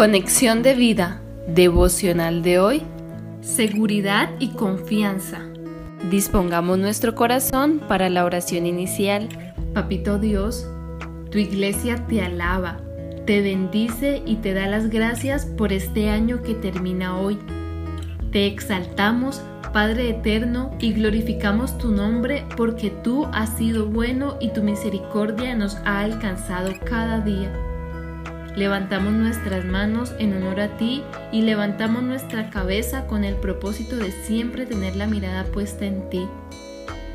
Conexión de vida, devocional de hoy, seguridad y confianza. Dispongamos nuestro corazón para la oración inicial. Papito Dios, tu iglesia te alaba, te bendice y te da las gracias por este año que termina hoy. Te exaltamos, Padre eterno, y glorificamos tu nombre porque tú has sido bueno y tu misericordia nos ha alcanzado cada día. Levantamos nuestras manos en honor a ti y levantamos nuestra cabeza con el propósito de siempre tener la mirada puesta en ti.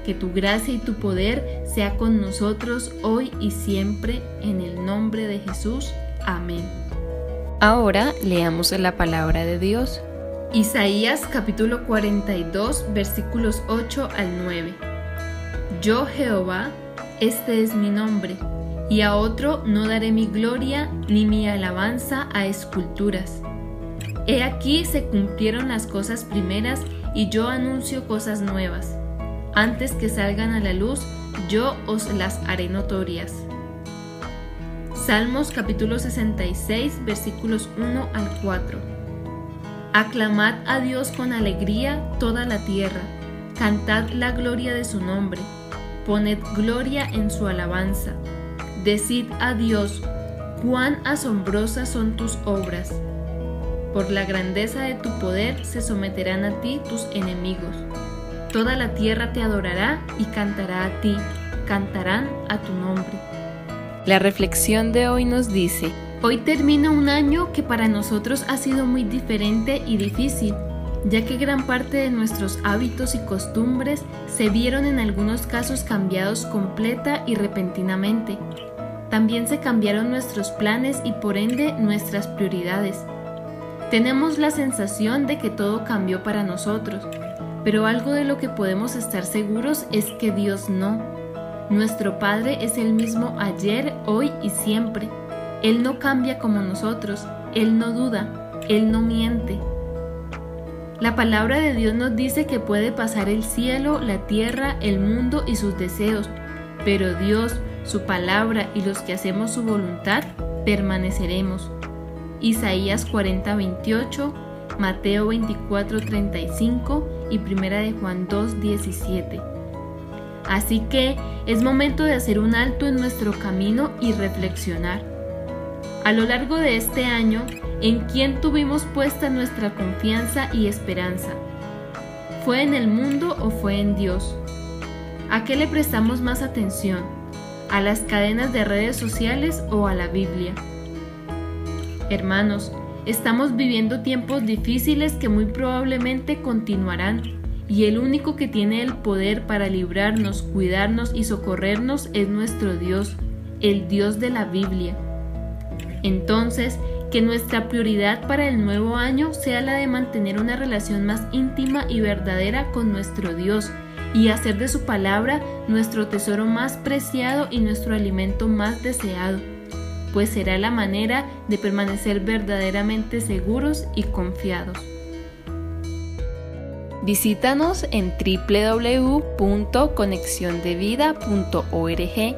Que tu gracia y tu poder sea con nosotros hoy y siempre en el nombre de Jesús. Amén. Ahora leamos la palabra de Dios. Isaías capítulo 42 versículos 8 al 9. Yo Jehová, este es mi nombre y a otro no daré mi gloria ni mi alabanza a esculturas. He aquí se cumplieron las cosas primeras y yo anuncio cosas nuevas. Antes que salgan a la luz, yo os las haré notorias. Salmos capítulo 66 versículos 1 al 4. Aclamad a Dios con alegría toda la tierra, cantad la gloria de su nombre, poned gloria en su alabanza Decid a Dios, cuán asombrosas son tus obras. Por la grandeza de tu poder se someterán a ti tus enemigos. Toda la tierra te adorará y cantará a ti, cantarán a tu nombre. La reflexión de hoy nos dice, hoy termina un año que para nosotros ha sido muy diferente y difícil, ya que gran parte de nuestros hábitos y costumbres se vieron en algunos casos cambiados completa y repentinamente. También se cambiaron nuestros planes y por ende nuestras prioridades. Tenemos la sensación de que todo cambió para nosotros, pero algo de lo que podemos estar seguros es que Dios no. Nuestro Padre es el mismo ayer, hoy y siempre. Él no cambia como nosotros, Él no duda, Él no miente. La palabra de Dios nos dice que puede pasar el cielo, la tierra, el mundo y sus deseos, pero Dios, su palabra y los que hacemos su voluntad, permaneceremos. Isaías 40, 28, Mateo 24, 35 y 1 de Juan 2, 17. Así que es momento de hacer un alto en nuestro camino y reflexionar. A lo largo de este año, ¿en quién tuvimos puesta nuestra confianza y esperanza? ¿Fue en el mundo o fue en Dios? ¿A qué le prestamos más atención? ¿A las cadenas de redes sociales o a la Biblia? Hermanos, estamos viviendo tiempos difíciles que muy probablemente continuarán y el único que tiene el poder para librarnos, cuidarnos y socorrernos es nuestro Dios, el Dios de la Biblia. Entonces, que nuestra prioridad para el nuevo año sea la de mantener una relación más íntima y verdadera con nuestro Dios, y hacer de su palabra nuestro tesoro más preciado y nuestro alimento más deseado, pues será la manera de permanecer verdaderamente seguros y confiados. Visítanos en www.conexiondevida.org.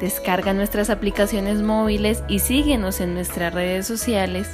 Descarga nuestras aplicaciones móviles y síguenos en nuestras redes sociales